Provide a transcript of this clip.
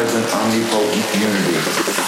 omnipresent, omnipotent unity.